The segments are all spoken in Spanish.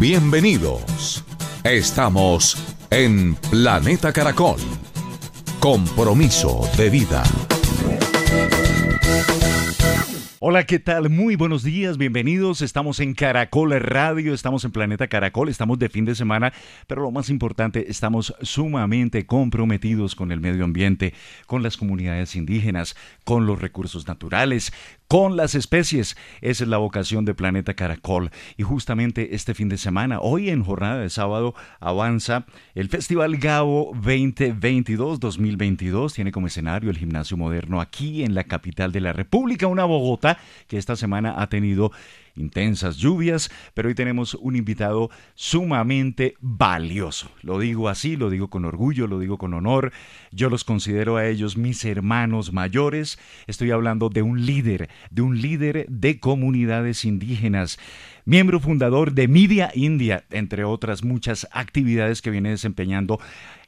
Bienvenidos. Estamos en Planeta Caracol. Compromiso de vida. Hola, ¿qué tal? Muy buenos días, bienvenidos. Estamos en Caracol Radio, estamos en Planeta Caracol, estamos de fin de semana, pero lo más importante, estamos sumamente comprometidos con el medio ambiente, con las comunidades indígenas, con los recursos naturales, con las especies. Esa es la vocación de Planeta Caracol. Y justamente este fin de semana, hoy en jornada de sábado, avanza el Festival Gabo 2022-2022. Tiene como escenario el gimnasio moderno aquí en la capital de la República, una Bogotá que esta semana ha tenido intensas lluvias, pero hoy tenemos un invitado sumamente valioso. Lo digo así, lo digo con orgullo, lo digo con honor. Yo los considero a ellos mis hermanos mayores. Estoy hablando de un líder, de un líder de comunidades indígenas miembro fundador de Media India, entre otras muchas actividades que viene desempeñando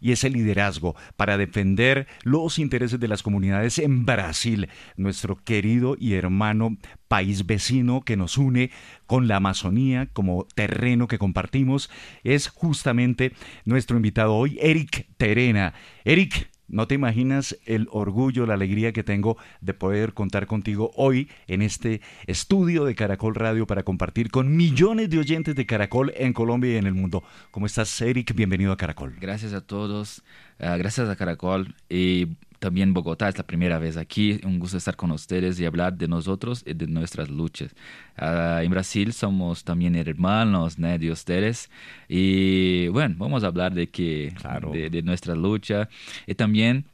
y ese liderazgo para defender los intereses de las comunidades en Brasil, nuestro querido y hermano país vecino que nos une con la Amazonía como terreno que compartimos, es justamente nuestro invitado hoy, Eric Terena. Eric, no te imaginas el orgullo, la alegría que tengo de poder contar contigo hoy en este estudio de Caracol Radio para compartir con millones de oyentes de Caracol en Colombia y en el mundo. ¿Cómo estás, Eric? Bienvenido a Caracol. Gracias a todos, ah, gracias a Caracol y también Bogotá es la primera vez aquí. Un gusto estar con ustedes y hablar de nosotros y de nuestras luchas. Ah, en Brasil somos también hermanos de ustedes. Y bueno, vamos a hablar de, que, de, de nuestra lucha. Y también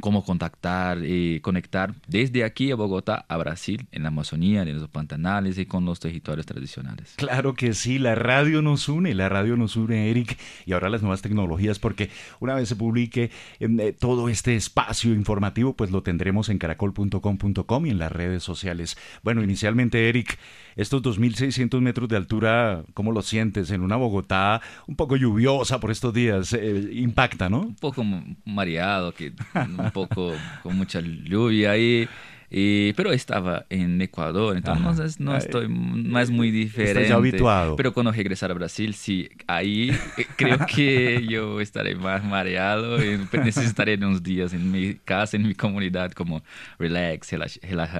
cómo contactar y conectar desde aquí a Bogotá a Brasil, en la Amazonía, en los pantanales y con los territorios tradicionales. Claro que sí, la radio nos une, la radio nos une, Eric, y ahora las nuevas tecnologías, porque una vez se publique eh, todo este espacio informativo, pues lo tendremos en caracol.com.com y en las redes sociales. Bueno, inicialmente, Eric, estos 2.600 metros de altura, ¿cómo lo sientes? En una Bogotá un poco lluviosa por estos días, eh, impacta, ¿no? Un poco mareado, que un poco con mucha lluvia ahí. Y, pero estaba en Ecuador, entonces no, estoy, no es muy diferente. Estás habituado. Pero cuando regresar a Brasil, sí, ahí eh, creo que yo estaré más mareado y necesitaré unos días en mi casa, en mi comunidad, como relax,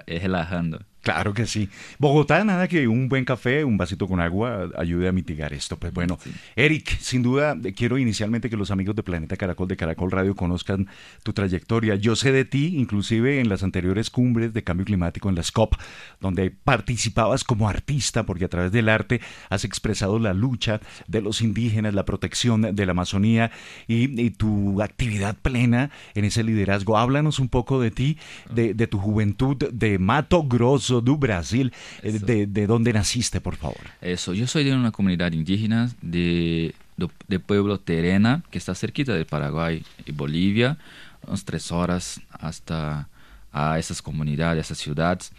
relajando. Claro que sí. Bogotá, nada que un buen café, un vasito con agua ayude a mitigar esto. Pues bueno, Eric, sin duda quiero inicialmente que los amigos de Planeta Caracol, de Caracol Radio, conozcan tu trayectoria. Yo sé de ti, inclusive en las anteriores cumbres de cambio climático en la SCOP, donde participabas como artista, porque a través del arte has expresado la lucha de los indígenas, la protección de la Amazonía y, tu actividad plena en ese liderazgo. Háblanos un poco de ti, de, de tu juventud, de Mato Grosso do Brasil. Eh, de, de, dónde naciste, por favor? Eso, yo soy de una comunidad indígena de, de, pueblo Terena, que está cerquita de Paraguay y Bolivia, unas tres horas hasta a esas comunidades, esas ciudades.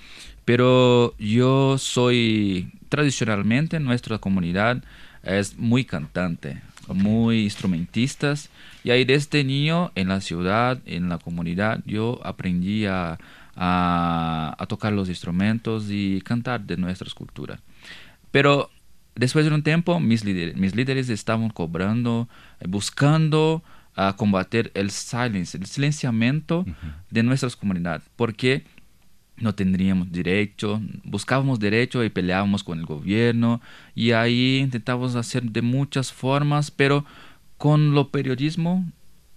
Pero yo soy, tradicionalmente, nuestra comunidad es muy cantante, muy instrumentistas. Y ahí desde niño, en la ciudad, en la comunidad, yo aprendí a a, tocar los instrumentos y cantar de nuestra cultura. Pero después de un tiempo, mis líderes, mis líderes estaban cobrando, eh, buscando a combatir el silence, el silenciamiento de nuestras comunidades, porque no tendríamos derecho, buscábamos derecho y peleábamos con el gobierno y ahí intentábamos hacer de muchas formas, pero con lo periodismo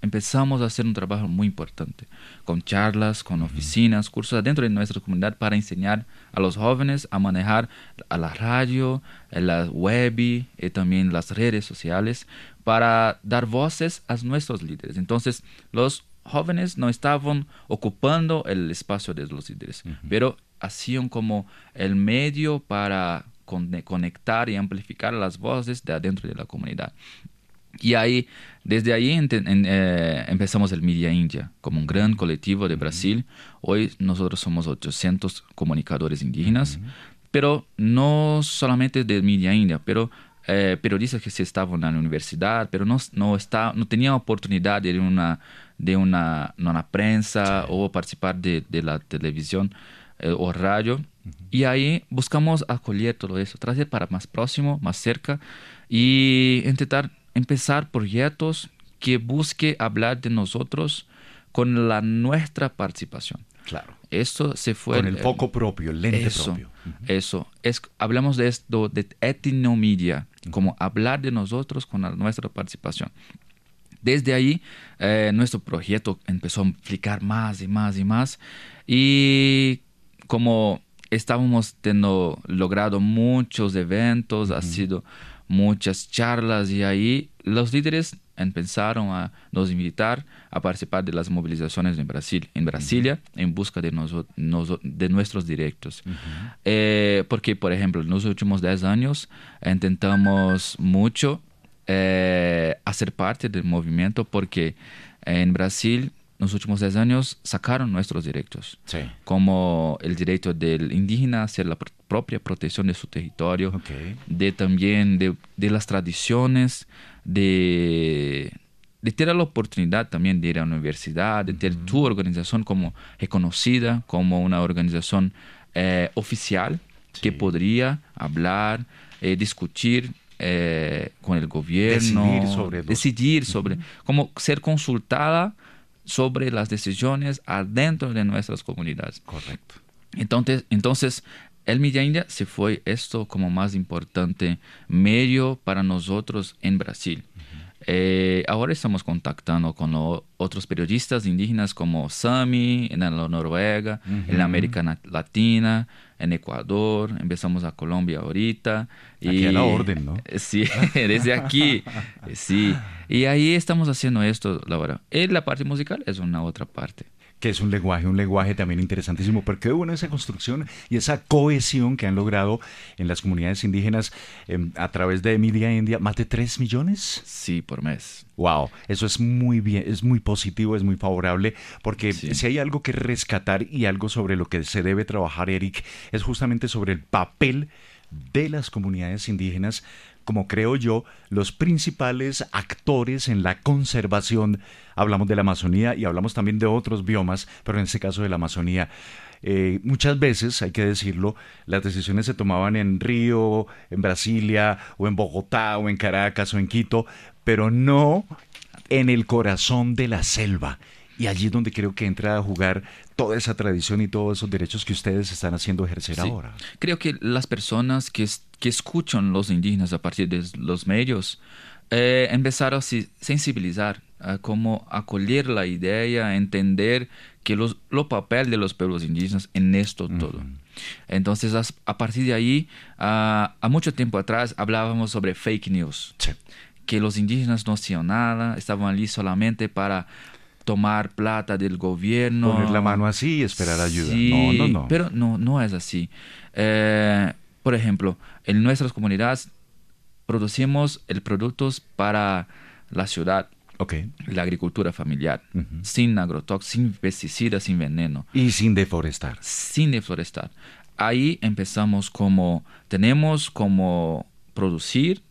empezamos a hacer un trabajo muy importante, con charlas, con oficinas, cursos dentro de nuestra comunidad para enseñar a los jóvenes a manejar a la radio, la web y también las redes sociales para dar voces a nuestros líderes. Entonces, los jóvenes no estaban ocupando el espacio de los líderes, pero hacían como el medio para conectar y amplificar las voces de adentro de la comunidad. Y ahí, desde ahí eh, empezamos el Media India como un gran colectivo de Brasil. Hoy nosotros somos 800 comunicadores indígenas, pero no solamente de Media India, pero eh, periodistas que se estaban en la universidad, pero no, no, está, no tenían oportunidad de una, de una, una prensa o participar de, de la televisión eh, o radio. Y ahí buscamos acoger todo eso, traer para más próximo, más cerca y intentar empezar proyectos que busque hablar de nosotros con la nuestra participación. Claro. Eso se fue. Con el, foco propio, el lente propio. Eso. Es, hablamos de esto, de etnomedia, como hablar de nosotros con nuestra participación. Desde ahí, eh, nuestro proyecto empezó a implicar más y más y más. Y como estábamos teniendo logrado muchos eventos, ha sido muchas charlas y ahí los líderes empezaron a nos invitar a participar de las movilizaciones en Brasil, en Brasilia, en busca de, de nuestros derechos. Eh, porque, por ejemplo, en los últimos 10 años intentamos mucho eh, hacer parte del movimiento porque en Brasil los últimos 10 años sacaron nuestros derechos, como el derecho del indígena a hacer la propia protección de su territorio, de también de, de, las tradiciones, de, de tener la oportunidad también de ir a la universidad, de tener tu organización como reconocida, como una organización eh, oficial que podría hablar, eh, discutir eh, con el gobierno, decidir sobre, decidir sobre como ser consultada sobre las decisiones adentro de nuestras comunidades. Correcto. Entonces, entonces el Media India se fue esto como más importante medio para nosotros en Brasil. Eh, ahora estamos contactando con otros periodistas indígenas como Sami en la Noruega, en la América Latina, en Ecuador, empezamos a Colombia ahorita. Aquí y, a la orden, ¿no? Sí, desde aquí, sí. Y ahí estamos haciendo esto, Laura. Y la parte musical es una otra parte que es un lenguaje, un lenguaje también interesantísimo, porque bueno esa construcción y esa cohesión que han logrado en las comunidades indígenas em, a través de Media India, más de 3 millones. Sí, por mes. Wow, eso es muy bien, es muy positivo, es muy favorable, porque si hay algo que rescatar y algo sobre lo que se debe trabajar, Eric, es justamente sobre el papel de las comunidades indígenas como creo yo, los principales actores en la conservación. Hablamos de la Amazonía y hablamos también de otros biomas, pero en este caso de la Amazonía. Eh, muchas veces, hay que decirlo, las decisiones se tomaban en Río, en Brasilia, o en Bogotá, o en Caracas, o en Quito, pero no en el corazón de la selva. Y allí es donde creo que entra a jugar toda esa tradición y todos esos derechos que ustedes están haciendo ejercer ahora. Creo que las personas que, que escuchan los indígenas a partir de los medios eh, empezaron a sensibilizar, a cómo acoger la idea, entender que los, lo papel de los pueblos indígenas en esto todo. Entonces, a, partir de ahí, a, mucho tiempo atrás hablábamos sobre fake news. Que los indígenas no hacían nada, estaban allí solamente para tomar plata del gobierno. Poner la mano así y esperar ayuda. no, no, no. Pero no, no es así. Eh, por ejemplo, en nuestras comunidades producimos el productos para la ciudad. Okay. La agricultura familiar, sin agrotóxicos, sin pesticidas, sin veneno. Y sin deforestar. Sin deforestar. Ahí empezamos como, tenemos como producir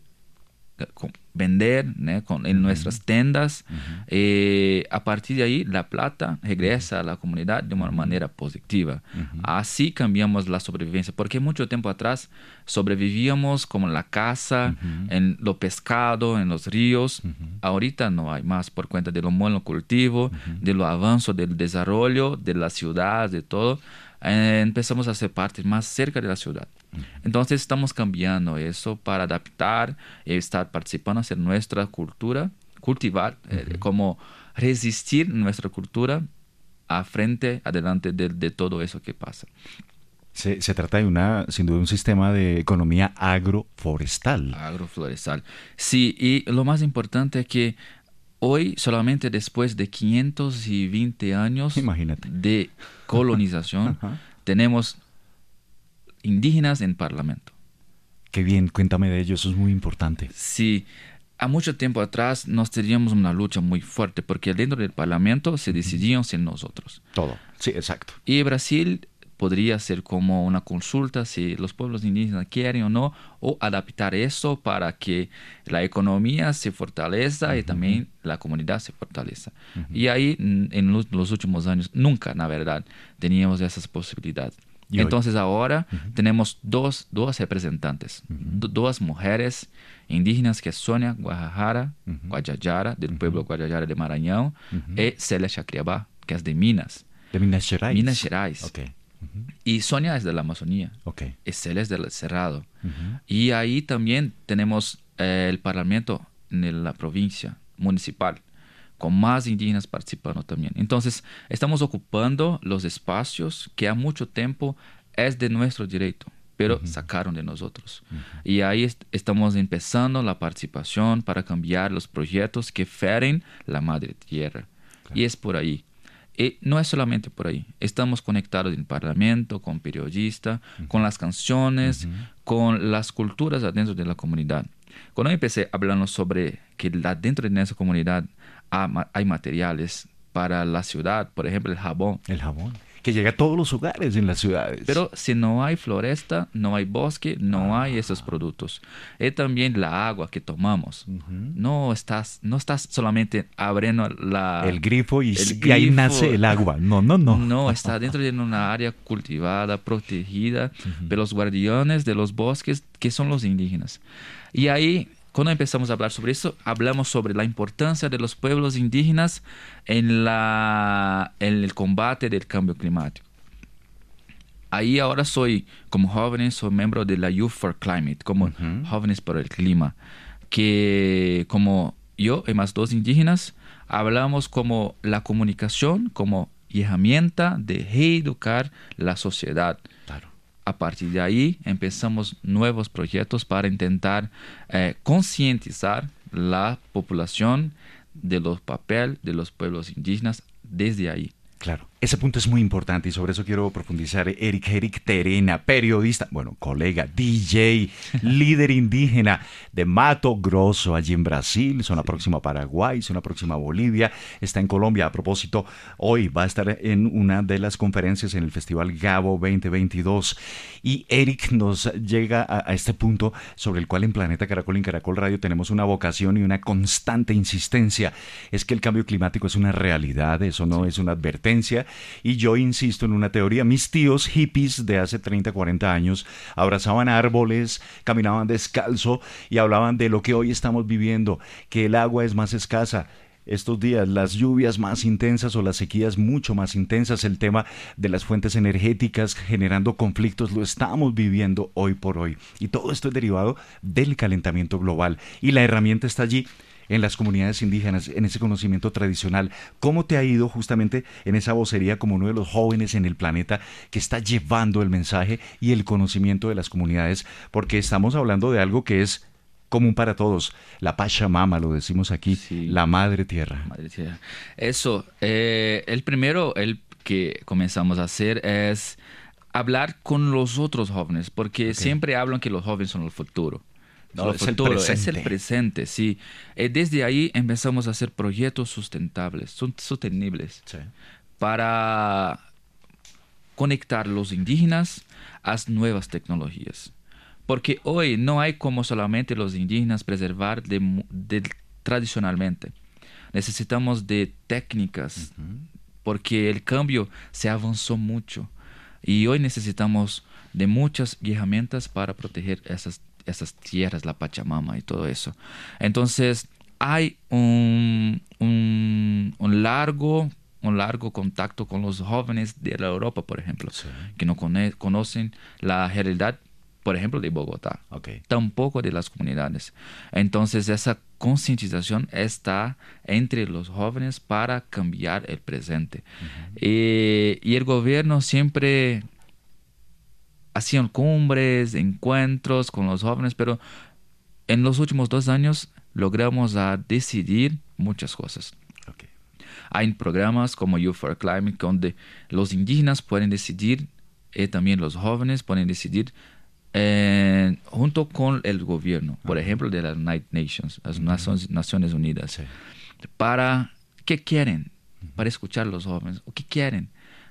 vender en nuestras tiendas. Eh, a partir de ahí, la plata regresa a la comunidad de una manera positiva. Así cambiamos la sobrevivencia, porque mucho tiempo atrás sobrevivíamos como en la casa, en lo pescado, en los ríos. Ahorita no hay más por cuenta de lo monocultivo, de lo avance del desarrollo de la ciudad, de todo. Eh, empezamos a ser parte más cerca de la ciudad. Entonces estamos cambiando eso para adaptar y estar participando en nuestra cultura, cultivar, eh, como resistir nuestra cultura a frente, adelante de, todo eso que pasa. Se, se, trata de una, sin duda, un sistema de economía agroforestal. Agroforestal. Sí, y lo más importante es que hoy, solamente después de 520 años de colonización, tenemos indígenas en Parlamento. Qué bien, cuéntame de ello, eso es muy importante. Sí, a mucho tiempo atrás nos teníamos una lucha muy fuerte porque dentro del Parlamento se decidían sin nosotros. Todo, sí, exacto. Y Brasil podría ser como una consulta si los pueblos indígenas quieren o no, o adaptar eso para que la economía se fortalezca y también la comunidad se fortalezca. Y ahí, en los, últimos años, nunca, la verdad, teníamos esas posibilidades. Entonces ahora tenemos dos, dos representantes, dos mujeres indígenas que es Sonia Guajajara, Guajajara, del pueblo Guajajara de Maranhão, y Celia Chacriabá, que es de Minas. De Minas Gerais. Minas Gerais. Y Sonia es de la Amazonía. Y Celia es del Cerrado. Y ahí también tenemos eh, el parlamento en la provincia municipal con más indígenas participando también. Entonces, estamos ocupando los espacios que a mucho tiempo es de nuestro derecho, pero sacaron de nosotros. Y ahí estamos empezando la participación para cambiar los proyectos que feren la madre tierra. Y es por ahí. Y no es solamente por ahí. Estamos conectados en el Parlamento, con periodistas, con las canciones, con las culturas adentro de la comunidad. Cuando empecé hablando sobre que dentro de esa comunidad hay materiales para la ciudad, por ejemplo el jabón. El jabón, que llega a todos los hogares en las ciudades. Pero si no hay floresta, no hay bosque, no hay esos productos. Y también la agua que tomamos. No estás no estás solamente abriendo la, el grifo y, ahí nace el agua. No, no, no. No, está dentro de una área cultivada, protegida de los guardianes de los bosques que son los indígenas. Y ahí cuando empezamos a hablar sobre eso, hablamos sobre la importancia de los pueblos indígenas en, la, en el combate del cambio climático. Ahí ahora soy, como jóvenes, soy miembro de la Youth for Climate, como jóvenes por el clima, que como yo y más dos indígenas, hablamos como la comunicación como herramienta de reeducar la sociedad. Claro a partir de ahí empezamos nuevos proyectos para intentar eh, concientizar la población de los papel de los pueblos indígenas desde ahí. Claro. Ese punto es muy importante y sobre eso quiero profundizar. Eric Eric Terena, periodista, bueno, colega, DJ, líder indígena de Mato Grosso, allí en Brasil, zona próxima a Paraguay, zona próxima a Bolivia, está en Colombia. A propósito, hoy va a estar en una de las conferencias en el Festival Gabo 2022. Y Eric nos llega a, este punto sobre el cual en Planeta Caracol y en Caracol Radio tenemos una vocación y una constante insistencia. Es que el cambio climático es una realidad, eso no es una advertencia y yo insisto en una teoría. Mis tíos hippies de hace 30, 40 años abrazaban árboles, caminaban descalzo y hablaban de lo que hoy estamos viviendo, que el agua es más escasa, estos días, las lluvias más intensas o las sequías mucho más intensas, el tema de las fuentes energéticas generando conflictos, lo estamos viviendo hoy por hoy. Y todo esto es derivado del calentamiento global. Y la herramienta está allí en las comunidades indígenas, en ese conocimiento tradicional. ¿Cómo te ha ido justamente en esa vocería como uno de los jóvenes en el planeta que está llevando el mensaje y el conocimiento de las comunidades? Porque estamos hablando de algo que es común para todos. La Pachamama, lo decimos aquí, la Madre Tierra. Madre Tierra. Eso, eh, el primero el que comenzamos a hacer es hablar con los otros jóvenes, porque siempre hablan que los jóvenes son el futuro. No, es, el es el presente, sí. Eh, desde ahí empezamos a hacer proyectos sustentables, sostenibles, para conectar los indígenas a nuevas tecnologías. Porque hoy no hay como solamente los indígenas preservar de, tradicionalmente. Necesitamos de técnicas, porque el cambio se avanzó mucho. Y hoy necesitamos de muchas herramientas para proteger esas esas tierras, la Pachamama y todo eso. Entonces, hay un, un, largo un largo contacto con los jóvenes de la Europa, por ejemplo, que no conocen la realidad, por ejemplo, de Bogotá, tampoco de las comunidades. Entonces, esa concientización está entre los jóvenes para cambiar el presente. y, y el gobierno siempre hacían cumbres, encuentros con los jóvenes, pero en los últimos dos años logramos a decidir muchas cosas. Hay programas como Youth for Climate donde los indígenas pueden decidir y también los jóvenes pueden decidir eh, junto con el gobierno, por ejemplo, de las United Nations, las Naciones, Unidas, para qué quieren, para escuchar a los jóvenes, o qué quieren.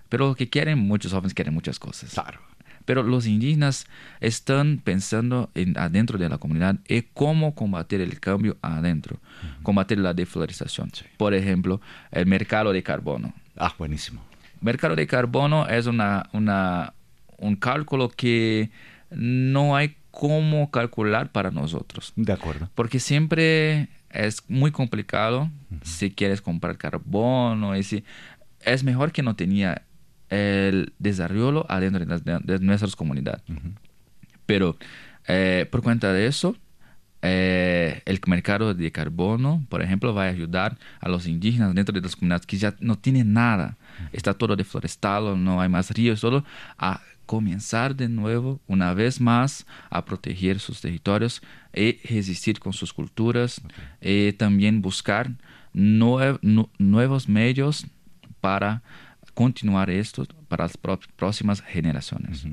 Pero lo que quieren, muchos jóvenes quieren muchas cosas. Claro. Pero los indígenas están pensando en, adentro de la comunidad y cómo combatir el cambio adentro, combatir la deflorestación. Por ejemplo, el mercado de carbono. Ah, buenísimo. Mercado de carbono es una, una, un cálculo que no hay cómo calcular para nosotros. De acuerdo. Porque siempre es muy complicado si quieres comprar carbono. Y si, es mejor que no tenía el desarrollo adentro de, nuestras comunidades. Pero eh, por cuenta de eso, eh, el mercado de carbono, por ejemplo, va a ayudar a los indígenas dentro de las comunidades que ya no tienen nada, está todo deforestado, no hay más ríos, solo a comenzar de nuevo, una vez más, a proteger sus territorios y resistir con sus culturas y también buscar nuevos medios para continuar esto para las próximas generaciones.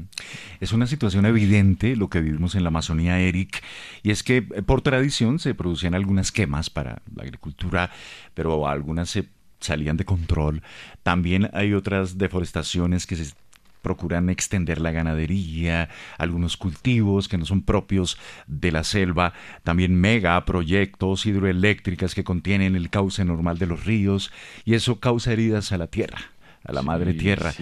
Es una situación evidente lo que vivimos en la Amazonía, Eric, y es que eh, por tradición se producían algunas quemas para la agricultura, pero algunas se salían de control. También hay otras deforestaciones que se procuran extender la ganadería, algunos cultivos que no son propios de la selva, también megaproyectos hidroeléctricas que contienen el cauce normal de los ríos y eso causa heridas a la tierra a la madre tierra.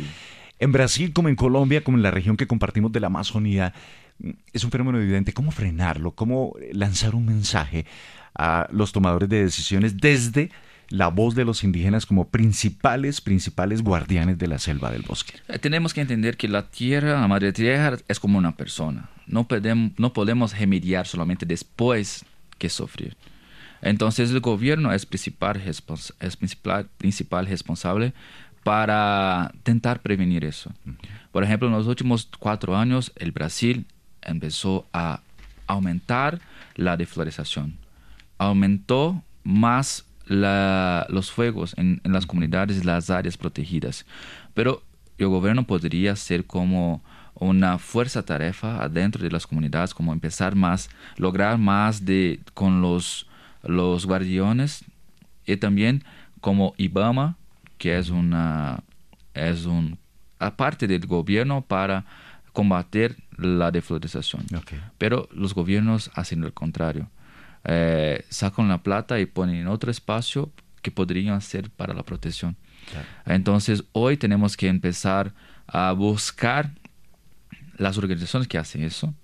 En Brasil, como en Colombia, como en la región que compartimos de la Amazonía, mm, es un fenómeno evidente. ¿Cómo frenarlo? ¿Cómo lanzar un mensaje a los tomadores de decisiones desde la voz de los indígenas como principales, principales guardianes de la selva del bosque? Eh, tenemos que entender que la tierra, la madre tierra, es como una persona. No podemos, no podemos remediar solamente después que sufrir. Entonces el gobierno es principal, es principal, principal responsable para tentar prevenir eso. Por ejemplo, en los últimos cuatro años, el Brasil empezó a aumentar la deflorestación. Aumentó más los fuegos en, las comunidades y las áreas protegidas. Pero el gobierno podría ser como una fuerza tarefa adentro de las comunidades, como empezar más, lograr más de con los, los guardianes y también como IBAMA, que es una es un aparte del gobierno para combatir la deflorestación. Pero los gobiernos hacen lo contrario. Eh, sacan la plata y ponen en otro espacio que podrían hacer para la protección. Entonces, hoy tenemos que empezar a buscar las organizaciones que hacen eso.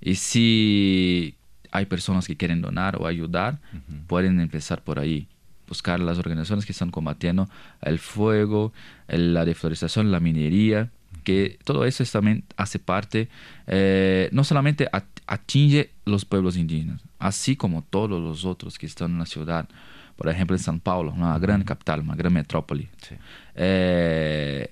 Y si hay personas que quieren donar o ayudar, pueden empezar por ahí buscar las organizaciones que están combatiendo el fuego, la deforestación, la minería, que todo eso también hace parte, eh, no solamente atinge los pueblos indígenas, así como todos los otros que están en la ciudad, por ejemplo en San Paulo, una gran capital, una gran metrópoli. Eh,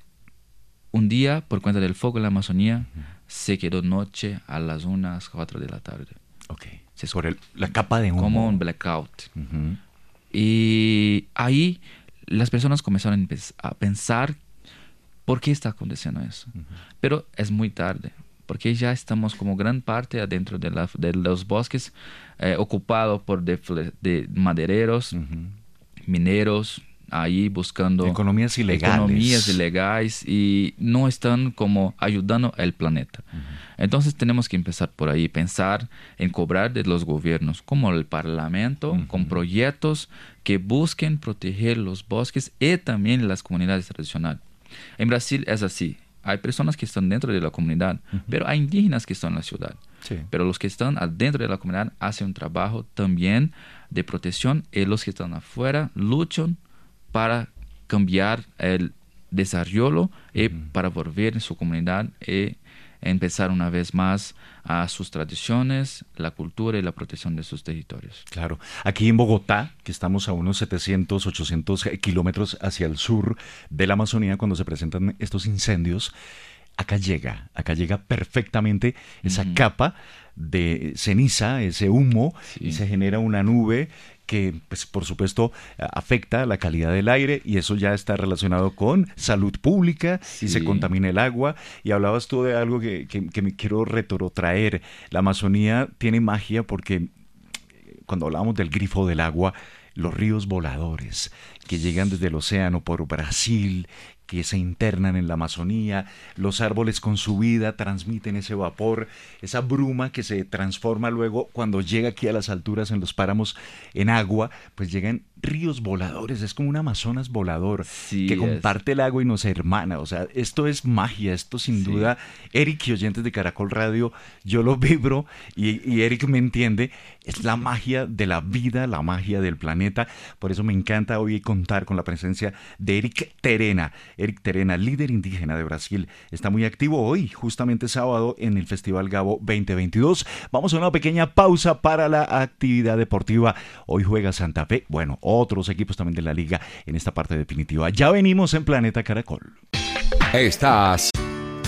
un día, por cuenta del fuego en la Amazonía, se quedó noche a las unas 4 de la tarde. Okay. Sobre la capa de humo. Como un blackout. Y ahí las personas comenzaron a pensar por qué está aconteciendo eso. Pero es muy tarde, porque ya estamos como gran parte adentro de, los bosques eh, ocupados por de, madereros, mineros, ahí buscando economías ilegales. economías ilegales y no están como ayudando al planeta. Entonces tenemos que empezar por ahí, pensar en cobrar de los gobiernos, como el Parlamento, con proyectos que busquen proteger los bosques y también las comunidades tradicionales. En Brasil es así. Hay personas que están dentro de la comunidad, pero hay indígenas que están en la ciudad. Pero los que están adentro de la comunidad hacen un trabajo también de protección y los que están afuera luchan para cambiar el desarrollo y para volver su comunidad y empezar una vez más a sus tradiciones, la cultura y la protección de sus territorios. Claro. Aquí en Bogotá, que estamos a unos 700, 800 kilómetros hacia el sur de la Amazonía, cuando se presentan estos incendios, acá llega, acá llega perfectamente esa capa de ceniza, ese humo, y se genera una nube que pues, por supuesto afecta la calidad del aire y eso ya está relacionado con salud pública y se contamina el agua. Y hablabas tú de algo que, que me quiero retrotraer. La Amazonía tiene magia porque cuando hablamos del grifo del agua, los ríos voladores que llegan desde el océano por Brasil, que se internan en la Amazonía, los árboles con su vida transmiten ese vapor, esa bruma que se transforma luego cuando llega aquí a las alturas en los páramos en agua, pues llegan ríos voladores, es como un Amazonas volador que comparte el agua y nos hermana. O sea, esto es magia, esto sin duda, Eric y oyentes de Caracol Radio, yo lo vibro y, y, Eric me entiende, es la magia de la vida, la magia del planeta. Por eso me encanta hoy contar con la presencia de Eric Terena. Eric Terena, líder indígena de Brasil, está muy activo hoy, justamente sábado, en el Festival Gabo 2022. Vamos a una pequeña pausa para la actividad deportiva. Hoy juega Santa Fe. Bueno, otros equipos también de la liga en esta parte definitiva. Ya venimos en Planeta Caracol. Estás.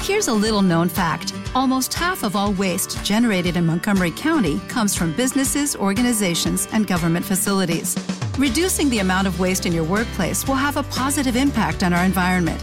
Here's a little known fact. Almost half of all waste generated in Montgomery County comes from businesses, organizations, and government facilities. Reducing the amount of waste in your workplace will have a positive impact on our environment.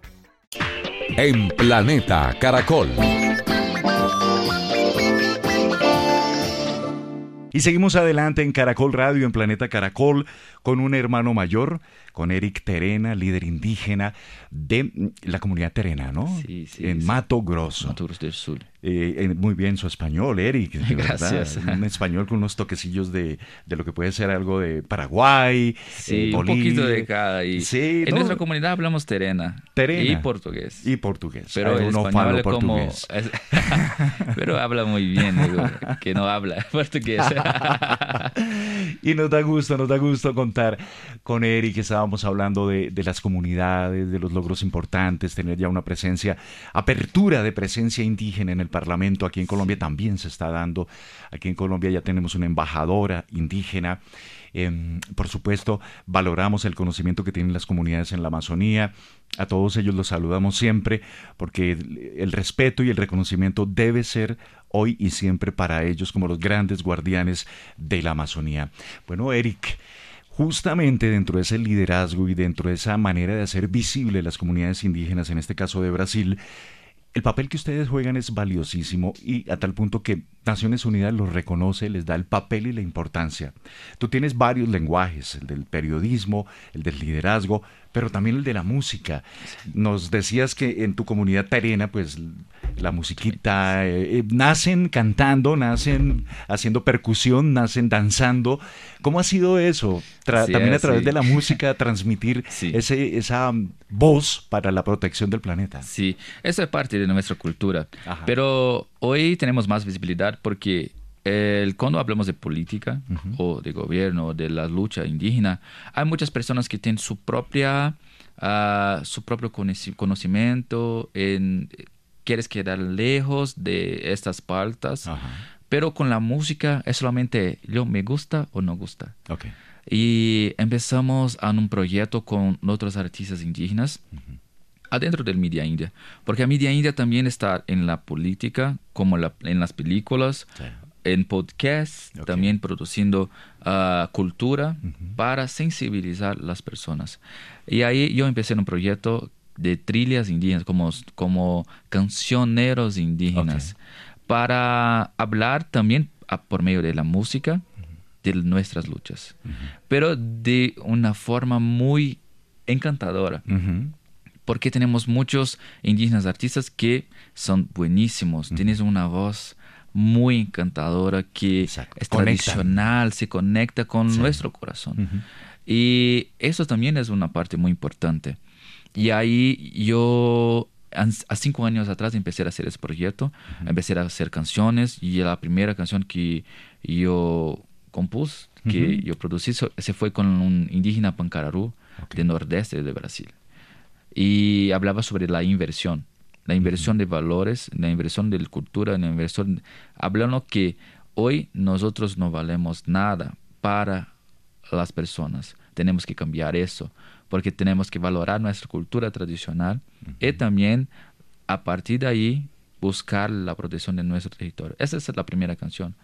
En Planeta Caracol. Y seguimos adelante en Caracol Radio, en Planeta Caracol, con un hermano mayor, con Eric Terena, líder indígena de la comunidad terena, ¿no? Sí, sí. En Mato Grosso. Mato Grosso del Sur. Eh, muy bien su español, Eric. Gracias. Un español con unos toquecillos de, de, lo que puede ser algo de Paraguay, sí, eh, un poquito de cada. Y sí, en ¿no? nuestra comunidad hablamos terena, terena. y portugués. Y portugués. Pero el no español como... portugués. Pero habla muy bien, digo, que no habla portugués. y nos da gusto, nos da gusto contar con Eric, estábamos hablando de, de las comunidades, de los logros importantes, tener ya una presencia, apertura de presencia indígena en el Parlamento aquí en Colombia también se está dando. Aquí en Colombia ya tenemos una embajadora indígena. Eh, por supuesto, valoramos el conocimiento que tienen las comunidades en la Amazonía. A todos ellos los saludamos siempre porque el, el respeto y el reconocimiento debe ser hoy y siempre para ellos como los grandes guardianes de la Amazonía. Bueno, Eric, justamente dentro de ese liderazgo y dentro de esa manera de hacer visible las comunidades indígenas, en este caso de Brasil, el papel que ustedes juegan es valiosísimo y a tal punto que Naciones Unidas los reconoce, les da el papel y la importancia. Tú tienes varios lenguajes, el del periodismo, el del liderazgo, pero también el de la música. Nos decías que en tu comunidad terena, pues la musiquita, eh, eh, nacen cantando, nacen haciendo percusión, nacen danzando. ¿Cómo ha sido eso? Tra Sí, también a sí. través de la música, transmitir Sí. ese, esa mm, voz para la protección del planeta. Sí, eso es parte de nuestra cultura. Ajá. Pero hoy tenemos más visibilidad porque el, cuando hablamos de política o de gobierno o de la lucha indígena, hay muchas personas que tienen su propia ah, su propio conoci- conocimiento, en, quieres quedar lejos de estas Ajá. pero con la música es solamente yo me gusta o no gusta. Y empezamos en un proyecto con otros artistas indígenas adentro del Media India. Porque la Media India también está en la política, como la- en las películas, Sí. en podcast, Ok. también produciendo ah, cultura para sensibilizar las personas. Y ahí yo empecé en un proyecto de trillas indígenas, como, como cancioneros indígenas, para hablar también ah, por medio de la música de nuestras luchas, pero de una forma muy encantadora. Porque tenemos muchos indígenas artistas que son buenísimos, tienes una voz muy encantadora que Exacto. es Conectan. tradicional, se conecta con nuestro corazón. Y eso también es una parte muy importante. Y ahí yo, a cinco años atrás, empecé a hacer ese proyecto, empecé a hacer canciones y la primera canción que yo compuse, que yo producí, se fue con un indígena pancararú del nordeste de Brasil. Y hablaba sobre la inversión, la inversión de valores, la inversión de cultura, la inversión, hablando que hoy nosotros no valemos nada para las personas. Tenemos que cambiar eso, porque tenemos que valorar nuestra cultura tradicional y también a partir de ahí buscar la protección de nuestro territorio. Esa es la primera canción,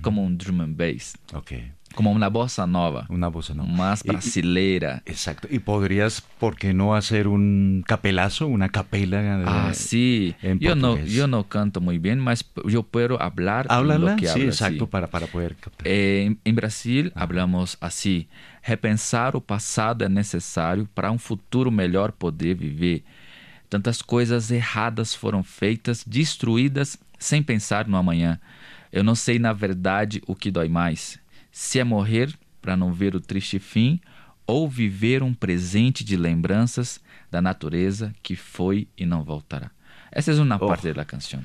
como un drum and bass, Ok. como una bossa nova, Una voz no. más Y- y- brasilera. Exacto. ¿Y podrías, por qué no hacer un capelazo, una capela? de- Ah, sí. en Yo no, portugués? yo no canto muy bien, mas yo puedo hablar Háblala, lo que sí, exacto, sí. para, para poder captar. Eh, em, Brasil, hablamos assim: repensar o passado é necessário para um futuro melhor poder viver. Tantas coisas erradas foram feitas, destruídas, sem pensar no amanhã. Eu não sei, na verdade, o que dói mais: se é morrer para não ver o triste fim ou viver um presente de lembranças da natureza que foi e não voltará. Essa é uma Oh. parte da canção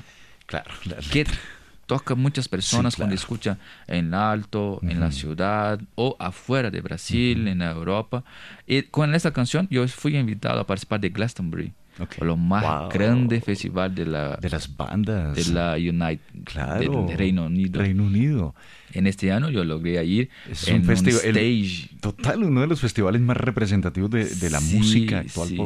claro. la- que toca muchas personas Sí, claro. cuando escuchan en alto, en la ciudad o afuera de Brasil, en Europa. Y con esta canción yo fui invitado a participar de Glastonbury, Ok. lo más Wow. grande festival de la, de las bandas. de la United, Claro. del Reino Unido. Reino Unido. En este año yo logré ir Es en un festival. el- stage. total, uno de los festivales más representativos de, de la Sí, música actual, sí.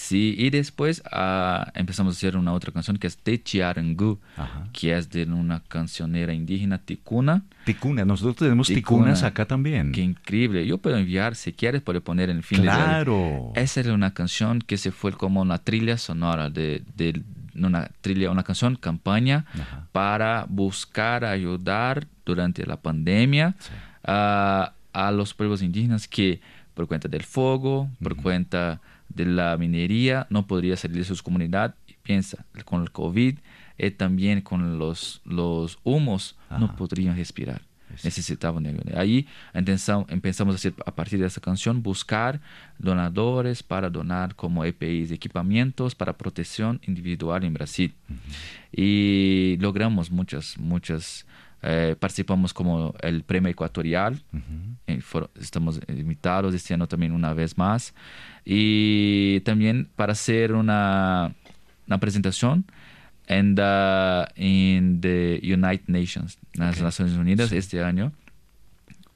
Sí, y después ah, empezamos a hacer una otra canción que es Techiarangu, Ajá. que es de una cancionera indígena ticuna. Ticuna, nosotros tenemos Ticuna. ticunas acá también. Qué increíble. Yo puedo enviar, si quieres, puedo poner en el fin de Claro. Esa era una canción que se fue como una trilla sonora de, de una trilla, una canción campaña Ajá. para buscar ayudar durante la pandemia a, a los pueblos indígenas que por cuenta del fuego, por cuenta de la minería, no podría salir de sus comunidades. Y piensa, con el COVID y también con los, los humos, no podrían respirar. Es- Necesitaban ayuda. Ahí empezamos, empezamos a hacer, a partir de esa canción, buscar donadores para donar como EPIs, equipamientos para protección individual en Brasil. Y logramos muchas, muchas, eh, participamos como el premio ecuatorial, eh, for- estamos invitados este año también una vez más. Y también para hacer una, una presentación en the, in the United Nations, las. Naciones Unidas, este año,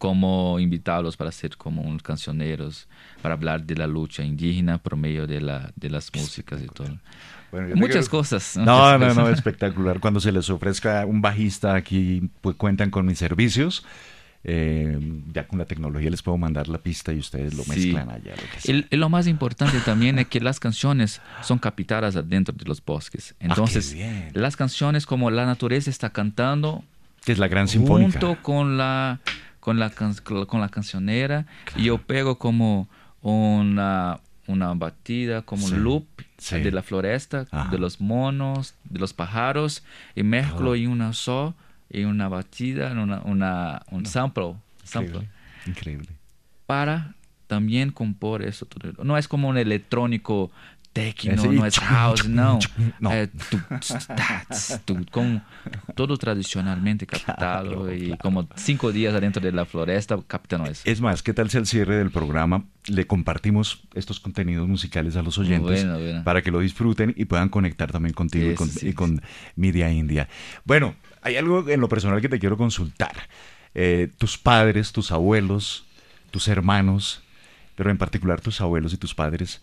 como invitados para ser como unos cancioneros, para hablar de la lucha indígena por medio de, la, de las músicas y todo. Bueno, Muchas cosas. No, muchas no, no, cosas. espectacular. Cuando se les ofrezca un bajista aquí, pues cuentan con mis servicios. Eh, ya con la tecnología les puedo mandar la pista y ustedes lo Sí. mezclan allá. Lo que y lo más importante también es que las canciones son captadas adentro de los bosques. Entonces, bien. las canciones como la naturaleza está cantando es la gran sinfónica. junto con la con la can- con la cancionera y yo pego como una una batida como Sí, un loop sí. de la floresta Ajá. de los monos de los pájaros y mezclo en una so y una batida una, una un sample sample Increíble. Increíble. para también compor eso todo. no es como un electrónico techno Ese- no es house no, No. Eh, tu, tu, con todo tradicionalmente captado Claro, y claro. como cinco días adentro de la floresta captando eso Es más, ¿qué tal si al cierre del programa le compartimos estos contenidos musicales a los oyentes Bueno, bueno. para que lo disfruten y puedan conectar también contigo y con, sí, y con Media India? Bueno, hay algo en lo personal que te quiero consultar. Eh, tus padres, tus abuelos, tus hermanos, pero en particular tus abuelos y tus padres,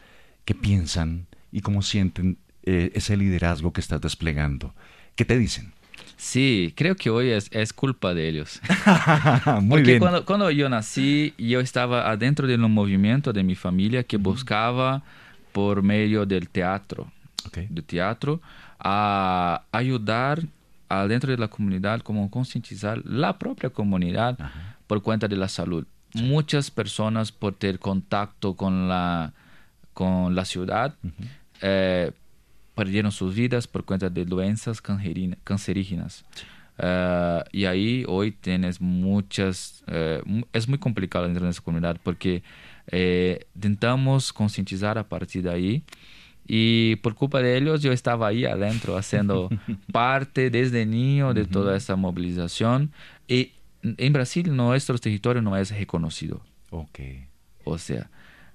¿qué piensan y cómo sienten eh, ese liderazgo que estás desplegando? ¿Qué te dicen? sí creo que hoy es, es culpa de ellos Muy Porque bien. Cuando, cuando yo nací, yo estaba adentro de un movimiento de mi familia que buscaba por medio del teatro, Ok. del teatro, a ayudar adentro de la comunidad, como concientizar la propia comunidad por cuenta de la salud. Muchas personas por tener contacto con la, con la ciudad, eh, perdieron sus vidas por cuenta de doenças cancerina- cancerígenas. Ah, y ahí hoy tienes muchas, eh, es muy complicado dentro de esa comunidad porque eh, intentamos concientizar a partir de ahí y por culpa de ellos yo estaba ahí adentro haciendo parte desde niño de toda esa movilización y en Brasil nuestro territorio no es reconocido. Ok. O sea,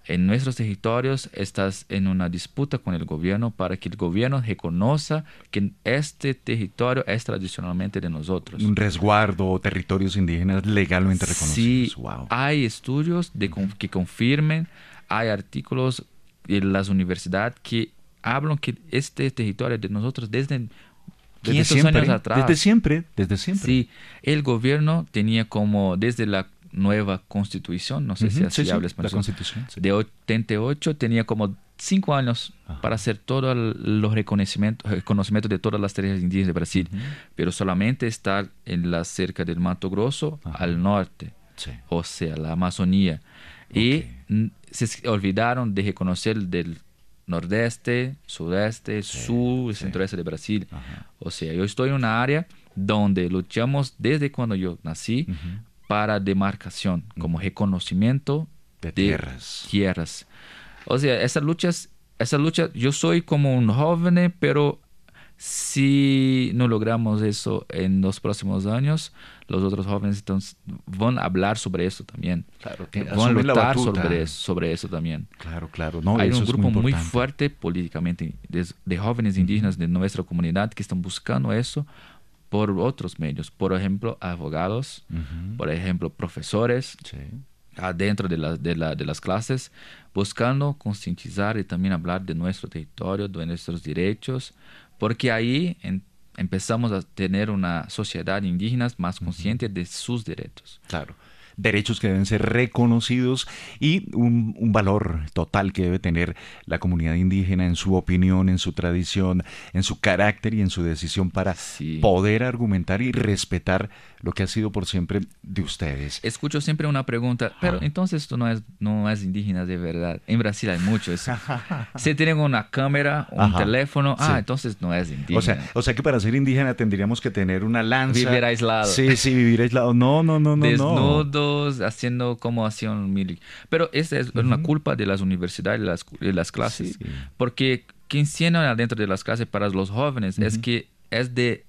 en nuestros territorios estás en una disputa con el gobierno para que el gobierno reconozca que este territorio es tradicionalmente de nosotros. Un resguardo o territorios indígenas legalmente Sí, reconocidos. Wow. hay estudios de que confirmen, hay artículos en las universidades que hablan que este territorio es de nosotros desde 500 años atrás. Desde siempre, desde siempre. Sí, el gobierno tenía como desde la nueva constitución, no sé si Ujú, así sí, sí, habla la español, Constitución, sí. de 88 tenía como cinco años para hacer todos los reconocimientos, reconocimientos de todas las tierras indígenas de Brasil, pero solamente está en la cerca del Mato Grosso al norte, Sí. o sea, la Amazonía. Y Ok. mm, se olvidaron de reconocer del nordeste, sudeste, sur y centroeste de Brasil. O sea, yo estoy en una área donde luchamos desde cuando yo nací para demarcación, como reconocimiento De tierras. tierras. O sea, esa lucha, es- esa lucha, yo soy como un joven, pero si no logramos eso en los próximos años, los otros jóvenes entonces, van a hablar sobre eso también. Claro, que van a luchar sobre eso, sobre eso también. Claro, claro. No, Hay un grupo muy, fuerte políticamente de, de jóvenes indígenas de nuestra comunidad que están buscando eso por otros medios. Por ejemplo, abogados, por ejemplo, profesores, Sí. adentro de, la- de, la- de las clases, buscando concientizar y también hablar de nuestro territorio, de nuestros derechos, porque ahí en- empezamos a tener una sociedad indígena más consciente de sus derechos. Claro. Derechos que deben ser reconocidos y un, un valor total que debe tener la comunidad indígena en su opinión, en su tradición, en su carácter y en su decisión para Sí. poder argumentar y respetar lo que ha sido por siempre de ustedes. Escucho siempre una pregunta, pero entonces tú no es, no es indígena de verdad. En Brasil hay mucho eso. Si tienen una cámara, un Ajá. teléfono, ah, Sí. entonces no es indígena. O sea, o sea que para ser indígena tendríamos que tener una lanza. Vivir aislado. Sí, sí, vivir aislado. No, no, no, no, no. Haciendo como hacían. Pero esa es una culpa de las universidades y las, las clases. Sí. Porque que enseñan adentro de las clases para los jóvenes es que es de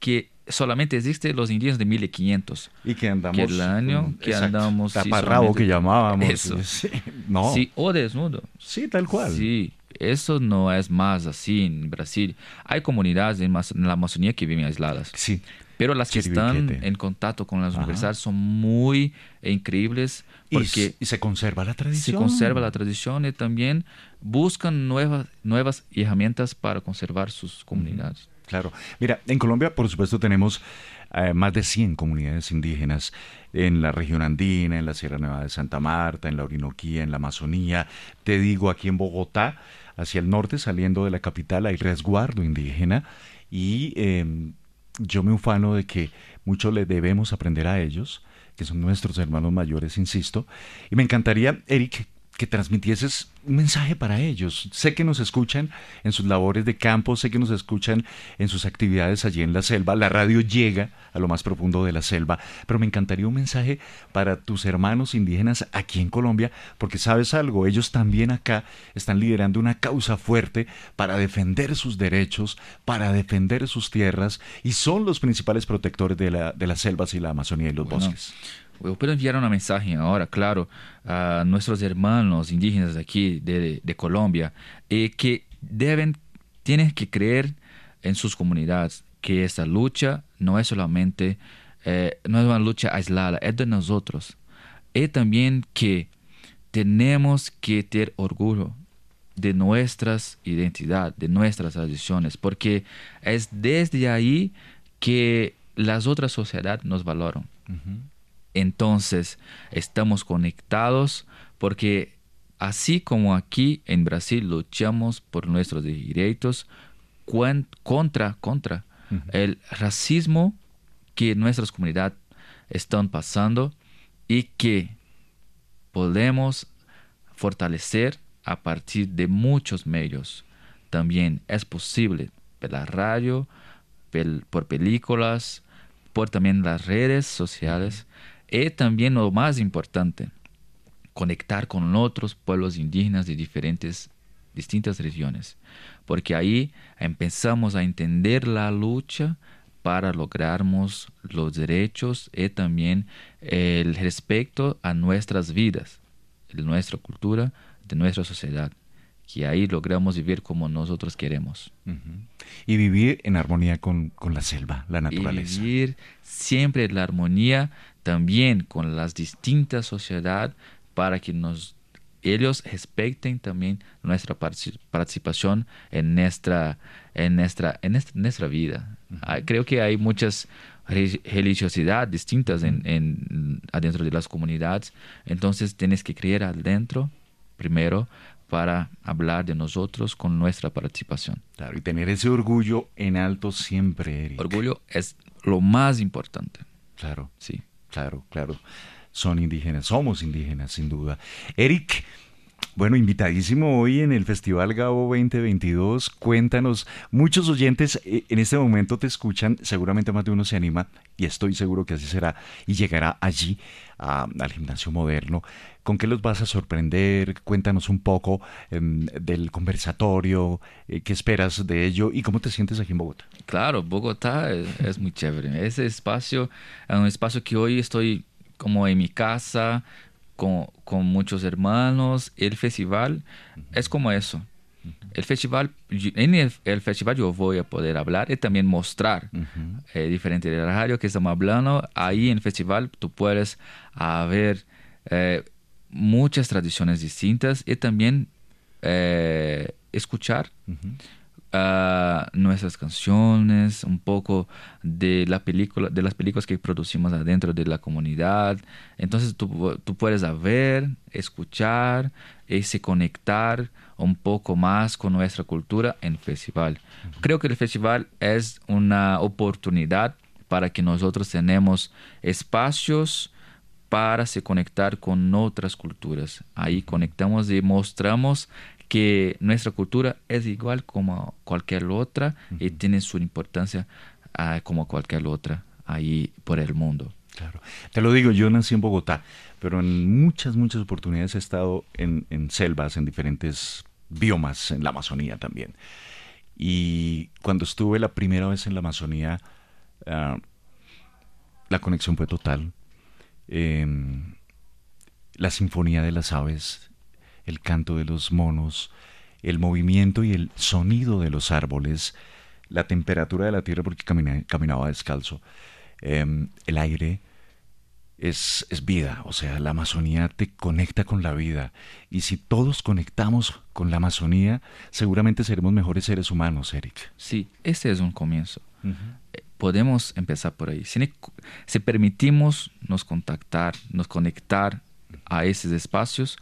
que solamente existen los indígenas de 1500. Y que andamos. Que el año que exacto, andamos, sí, Taparrabo solamente- que llamábamos. Eso. Sí, no. Sí, o desnudo. Sí, tal cual. Sí, eso no es más así en Brasil. Hay comunidades en la Amazonía que viven aisladas. Sí. Pero las que están en contacto con las Ajá. universidades son muy increíbles porque y se conserva la se tradición. conserva la tradición y también buscan nuevas, nuevas herramientas para conservar sus comunidades. Claro. Mira, en Colombia, por supuesto, tenemos eh, más de 100 comunidades indígenas en la región andina, en la Sierra Nevada de Santa Marta, en la Orinoquía, en la Amazonía. Te digo, aquí en Bogotá, hacia el norte, saliendo de la capital, hay resguardo indígena y eh, yo me ufano de que mucho le debemos aprender a ellos, que son nuestros hermanos mayores, insisto. Y me encantaría, Eric, que transmitieses un mensaje para ellos. Sé que nos escuchan en sus labores de campo, sé que nos escuchan en sus actividades allí en la selva. La radio llega a lo más profundo de la selva, pero me encantaría un mensaje para tus hermanos indígenas aquí en Colombia, porque sabes algo, ellos también acá están liderando una causa fuerte para defender sus derechos, para defender sus tierras y son los principales protectores de, la, de las selvas y la Amazonía y los Bueno, bosques. Yo puedo enviar una mensaje ahora, claro, a nuestros hermanos indígenas aquí de, Colombia, eh, que deben, tienen que creer en sus comunidades, que esta lucha no es solamente, eh, no es una lucha aislada, es de nosotros. Y también que tenemos que tener orgullo de nuestras identidades, de nuestras tradiciones, porque es desde ahí que las otras sociedades nos valoran. Entonces, estamos conectados porque así como aquí en Brasil luchamos por nuestros derechos contra, contra el racismo que nuestras comunidades están pasando y que podemos fortalecer a partir de muchos medios. también es posible por la radio, por películas, por también las redes sociales y también lo más importante, conectar con otros pueblos indígenas de diferentes distintas regiones, porque ahí empezamos a entender la lucha para lograrmos los derechos y también el respeto a nuestras vidas, de nuestra cultura, de nuestra sociedad, que ahí logramos vivir como nosotros queremos. Y vivir en armonía con, con la selva, la naturaleza. Y vivir siempre en la armonía también con las distintas sociedades para que nos ellos respeten también nuestra partici- participación en nuestra en nuestra en nuestra, nuestra vida. Ah, creo que hay muchas re- religiosidades distintas en, en- adentro de las comunidades. Entonces tienes que creer adentro primero para hablar de nosotros con nuestra participación Claro, y tener ese orgullo en alto siempre, Eric. orgullo es lo más importante Claro, sí claro, claro. Son indígenas, somos indígenas, sin duda. Eric, bueno, invitadísimo hoy en el Festival Gabo 2022. Cuéntanos, muchos oyentes eh, en este momento te escuchan, seguramente más de uno se anima, y estoy seguro que así será, y llegará allí al gimnasio moderno. ¿Con qué los vas a sorprender? Cuéntanos un poco em, del conversatorio, eh, qué esperas de ello y cómo te sientes aquí en Bogotá. Claro, Bogotá es, es muy chévere. Ese espacio es un espacio que hoy estoy como en mi casa, con, con muchos hermanos. El festival es como eso. El festival, en el, el festival yo voy a poder hablar y también mostrar, eh, diferente de la radio que estamos hablando. Ahí en el festival tú puedes ver eh, muchas tradiciones distintas y también eh, escuchar ah, nuestras canciones, un poco de la película, de las películas que producimos adentro de la comunidad. Entonces tú, tú puedes ver, escuchar y se conectar un poco más con nuestra cultura en el festival. Creo que el festival es una oportunidad para que nosotros tenemos espacios para se conectar con otras culturas. Ahí conectamos y mostramos que nuestra cultura es igual como cualquier otra y tiene su importancia ah, como cualquier otra ahí por el mundo. Claro. Te lo digo, yo nací en Bogotá, pero en muchas, muchas oportunidades he estado en, en selvas, en diferentes biomas, en la Amazonía también. Y cuando estuve la primera vez en la Amazonía, ah, la conexión fue total. Em, la sinfonía de las aves, el canto de los monos, el movimiento y el sonido de los árboles, la temperatura de la tierra porque caminé- caminaba descalzo, em, el aire es, es vida, o sea, la Amazonía te conecta con la vida y si todos conectamos con la Amazonía, seguramente seremos mejores seres humanos, Eric. Sí, ese es un comienzo. Eh, Podemos empezar por ahí. Si, ne- si permitimos nos contactar, nos conectar a esos espacios,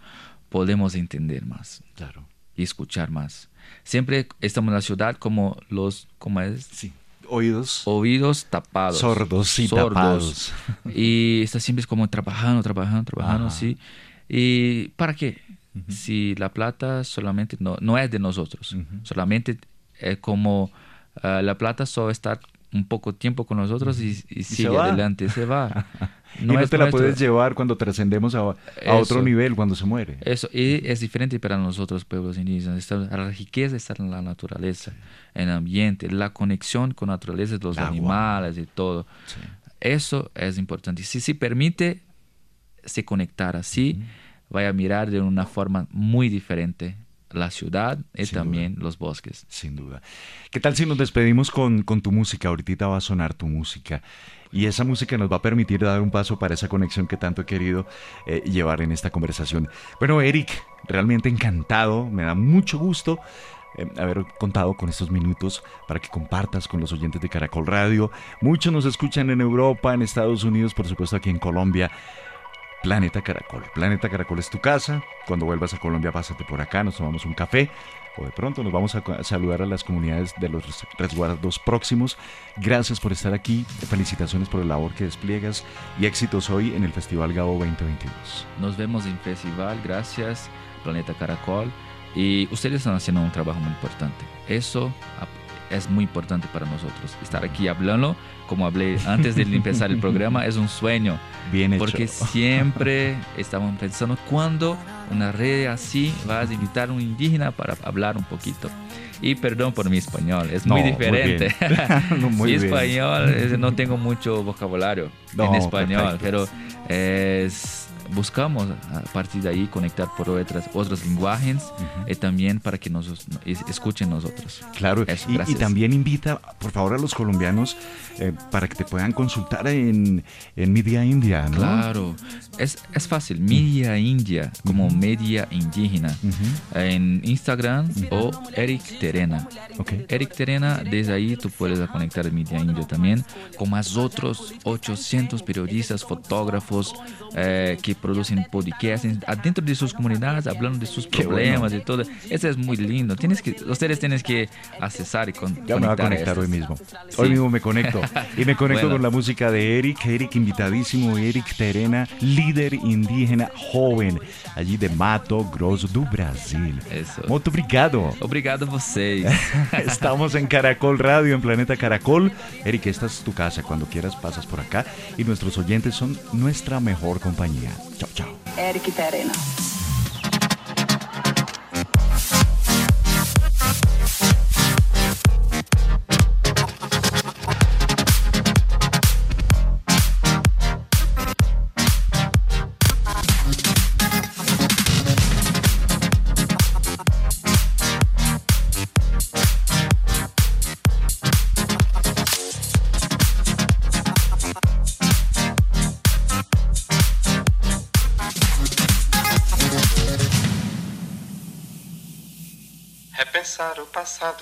podemos entender más Claro. y escuchar más. Siempre estamos en la ciudad como los, ¿cómo es? Sí. Oídos. Oídos tapados. Sordos y tapados. Y está siempre como trabajando, trabajando, trabajando, Ajá. sí. ¿Y para qué? Si la plata solamente no, no es de nosotros, solamente es como ah, la plata solo está un poco tiempo con nosotros y, y sigue adelante, se va. y no te la nuestro. puedes llevar cuando trascendemos a, a otro nivel, cuando se muere. Eso, y es diferente para nosotros, pueblos indígenas. Está- la riqueza está en la naturaleza, en el ambiente, la conexión con la naturaleza, los agua. animales y todo. Eso es importante. Si se permite se conectar así, vaya a mirar de una forma muy diferente la ciudad y Sin también los bosques. Sin duda. ¿Qué tal si nos despedimos con, con tu música? Ahorita va a sonar tu música. Y esa música nos va a permitir dar un paso para esa conexión que tanto he querido eh, llevar en esta conversación. Bueno, Eric, realmente encantado. Me da mucho gusto eh, haber contado con estos minutos para que compartas con los oyentes de Caracol Radio. Muchos nos escuchan en Europa, en Estados Unidos, por supuesto aquí en Colombia. Planeta Caracol. Planeta Caracol es tu casa. Cuando vuelvas a Colombia, pásate por acá, nos tomamos un café o de pronto nos vamos a saludar a las comunidades de los res- resguardos próximos. Gracias por estar aquí. Felicitaciones por la labor que despliegas y éxitos hoy en el Festival Gabo 2022. Nos vemos en festival, gracias, Planeta Caracol, Y ustedes están haciendo un trabajo muy importante. Eso es muy importante para nosotros. Estar aquí hablando, como hablé antes de empezar el programa, es un sueño. Bien hecho. Porque siempre estamos pensando cuándo una red así va a invitar a un indígena para hablar un poquito. Y perdón por mi español, es muy No, muy diferente. No, muy mi español es- no tengo mucho vocabulario No, en español, perfecto. pero es- buscamos a partir de ahí conectar por otras, otros lenguajes y también para que nos es- escuchen nosotros. Claro, Eso, y- y, también invita, por favor, a los colombianos eh, para que te puedan consultar en, en Media India, ¿no? Claro, es, es fácil, Media India, como media indígena, en Instagram o Eric Terena. Ok. Eric Terena, desde ahí tú puedes conectar a Media India también, con más otros 800 periodistas, fotógrafos eh, que producen podcasts adentro de sus comunidades, hablando de sus problemas y todo. Eso es muy lindo. Tienes que, ustedes tienen que accesar y con, Ya me voy a conectar conectar hoy mismo. Sí. Hoy mismo me conecto. Y me conecto Bueno. con la música de Eric. Eric, invitadísimo. Eric Terena, líder indígena joven, allí de Mato Grosso do Brasil. Eso. Muito obrigado. Obrigado a vocês. Estamos en Caracol Radio, en Planeta Caracol. Eric, esta es tu casa. Cuando quieras pasas por acá. Y nuestros oyentes son nuestra mejor compañía. Chao, chao. Eric Terena.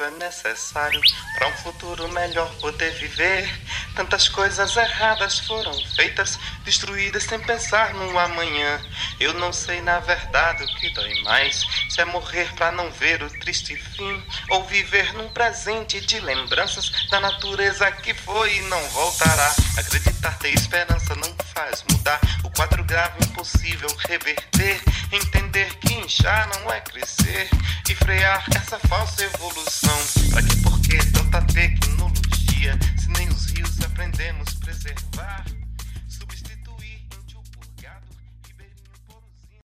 É necessário para um futuro melhor poder viver. Tantas coisas erradas foram feitas, destruídas sem pensar no amanhã. Eu não sei na verdade o que dói mais: é morrer para não ver o triste fim, ou viver num presente de lembranças da natureza que foi e não voltará. Acreditar, ter esperança não faz mudar o quadro grave impossível reverter. Entender que inchar não é crescer e frear essa falsa evolução. Pra que por que tanta tecnologia se nem os rios aprendemos preservar?